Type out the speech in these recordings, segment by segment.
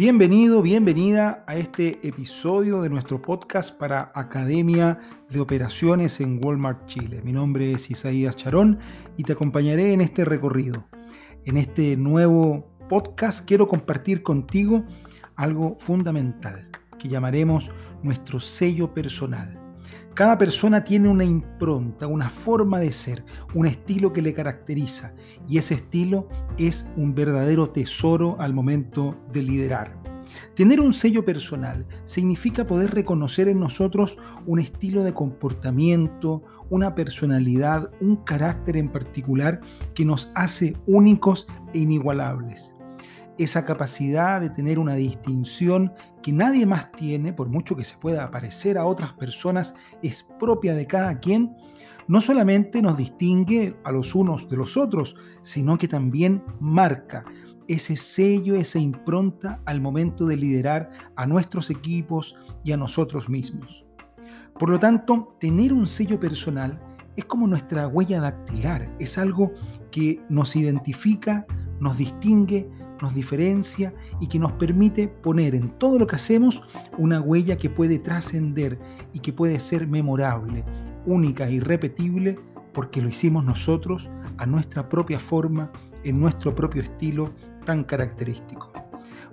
Bienvenido, bienvenida a este episodio de nuestro podcast para Academia de Operaciones en Walmart Chile. Mi nombre es Isaías Charón y te acompañaré en este recorrido. En este nuevo podcast quiero compartir contigo algo fundamental que llamaremos nuestro sello personal. Cada persona tiene una impronta, una forma de ser, un estilo que le caracteriza y ese estilo es un verdadero tesoro al momento de liderar. Tener un sello personal significa poder reconocer en nosotros un estilo de comportamiento, una personalidad, un carácter en particular que nos hace únicos e inigualables esa capacidad de tener una distinción que nadie más tiene, por mucho que se pueda parecer a otras personas, es propia de cada quien, no solamente nos distingue a los unos de los otros, sino que también marca ese sello, esa impronta al momento de liderar a nuestros equipos y a nosotros mismos. Por lo tanto, tener un sello personal es como nuestra huella dactilar, es algo que nos identifica, nos distingue, nos diferencia y que nos permite poner en todo lo que hacemos una huella que puede trascender y que puede ser memorable, única e irrepetible porque lo hicimos nosotros a nuestra propia forma, en nuestro propio estilo tan característico.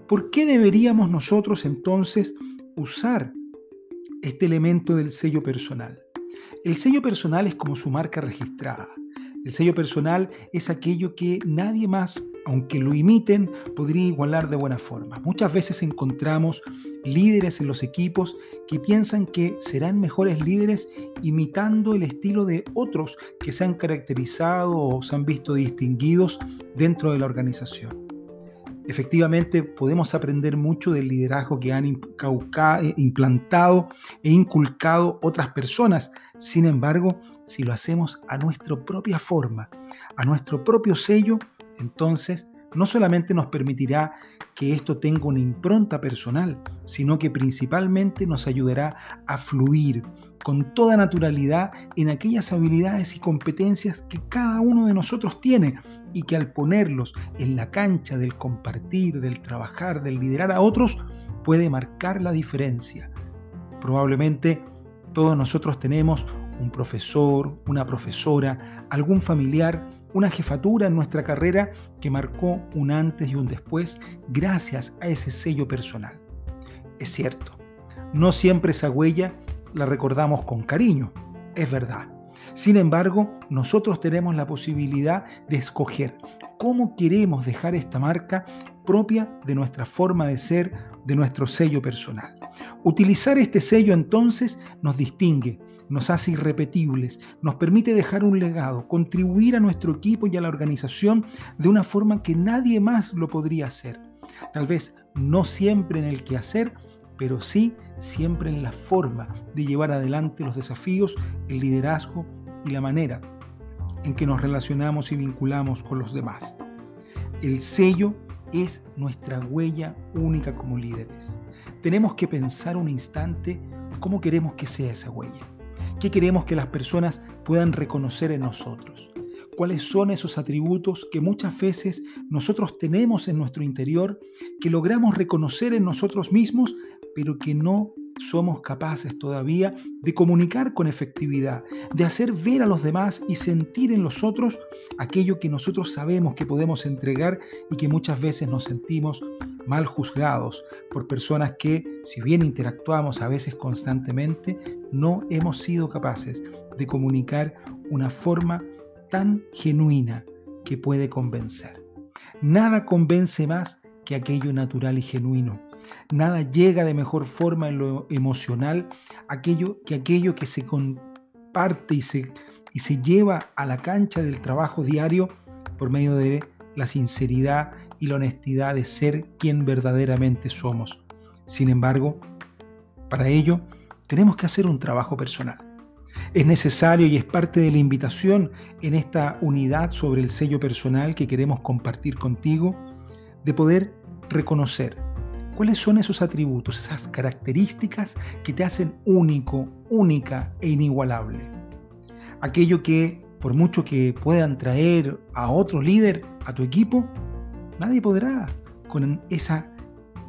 ¿Por qué deberíamos nosotros entonces usar este elemento del sello personal? El sello personal es como su marca registrada. El sello personal es aquello que nadie más aunque lo imiten, podría igualar de buena forma. Muchas veces encontramos líderes en los equipos que piensan que serán mejores líderes imitando el estilo de otros que se han caracterizado o se han visto distinguidos dentro de la organización. Efectivamente, podemos aprender mucho del liderazgo que han eh, implantado e inculcado otras personas. Sin embargo, si lo hacemos a nuestra propia forma, a nuestro propio sello, entonces no solamente nos permitirá que esto tenga una impronta personal, sino que principalmente nos ayudará a fluir con toda naturalidad en aquellas habilidades y competencias que cada uno de nosotros tiene y que al ponerlos en la cancha del compartir, del trabajar, del liderar a otros, puede marcar la diferencia. Probablemente todos nosotros tenemos un profesor, una profesora, algún familiar una jefatura en nuestra carrera que marcó un antes y un después gracias a ese sello personal. Es cierto, no siempre esa huella la recordamos con cariño, es verdad. Sin embargo, nosotros tenemos la posibilidad de escoger cómo queremos dejar esta marca propia de nuestra forma de ser, de nuestro sello personal. Utilizar este sello entonces nos distingue, nos hace irrepetibles, nos permite dejar un legado, contribuir a nuestro equipo y a la organización de una forma que nadie más lo podría hacer. Tal vez no siempre en el quehacer, pero sí siempre en la forma de llevar adelante los desafíos, el liderazgo y la manera en que nos relacionamos y vinculamos con los demás. El sello es nuestra huella única como líderes. Tenemos que pensar un instante cómo queremos que sea esa huella. ¿Qué queremos que las personas puedan reconocer en nosotros? ¿Cuáles son esos atributos que muchas veces nosotros tenemos en nuestro interior, que logramos reconocer en nosotros mismos, pero que no somos capaces todavía de comunicar con efectividad, de hacer ver a los demás y sentir en los otros aquello que nosotros sabemos que podemos entregar y que muchas veces nos sentimos mal juzgados por personas que, si bien interactuamos a veces constantemente, no hemos sido capaces de comunicar una forma tan genuina que puede convencer. Nada convence más que aquello natural y genuino. Nada llega de mejor forma en lo emocional aquello, que aquello que se comparte y se, y se lleva a la cancha del trabajo diario por medio de la sinceridad y la honestidad de ser quien verdaderamente somos. Sin embargo, para ello tenemos que hacer un trabajo personal. Es necesario y es parte de la invitación en esta unidad sobre el sello personal que queremos compartir contigo, de poder reconocer cuáles son esos atributos, esas características que te hacen único, única e inigualable. Aquello que, por mucho que puedan traer a otro líder a tu equipo, Nadie podrá con esa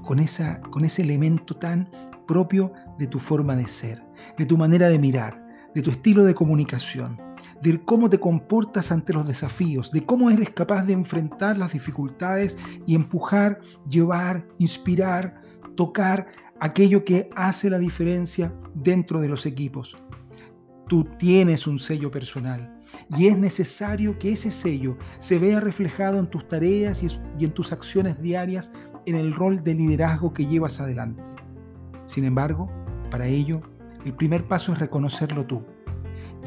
con, esa, con ese elemento tan propio de tu forma de ser, de tu manera de mirar, de tu estilo de comunicación, de cómo te comportas ante los desafíos, de cómo eres capaz de enfrentar las dificultades y empujar, llevar, inspirar, tocar aquello que hace la diferencia dentro de los equipos. Tú tienes un sello personal y es necesario que ese sello se vea reflejado en tus tareas y en tus acciones diarias en el rol de liderazgo que llevas adelante. Sin embargo, para ello, el primer paso es reconocerlo tú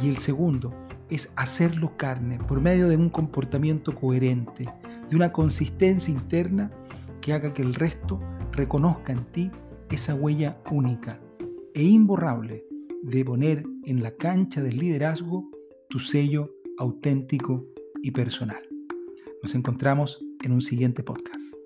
y el segundo es hacerlo carne por medio de un comportamiento coherente, de una consistencia interna que haga que el resto reconozca en ti esa huella única e imborrable de poner en la cancha del liderazgo tu sello auténtico y personal. Nos encontramos en un siguiente podcast.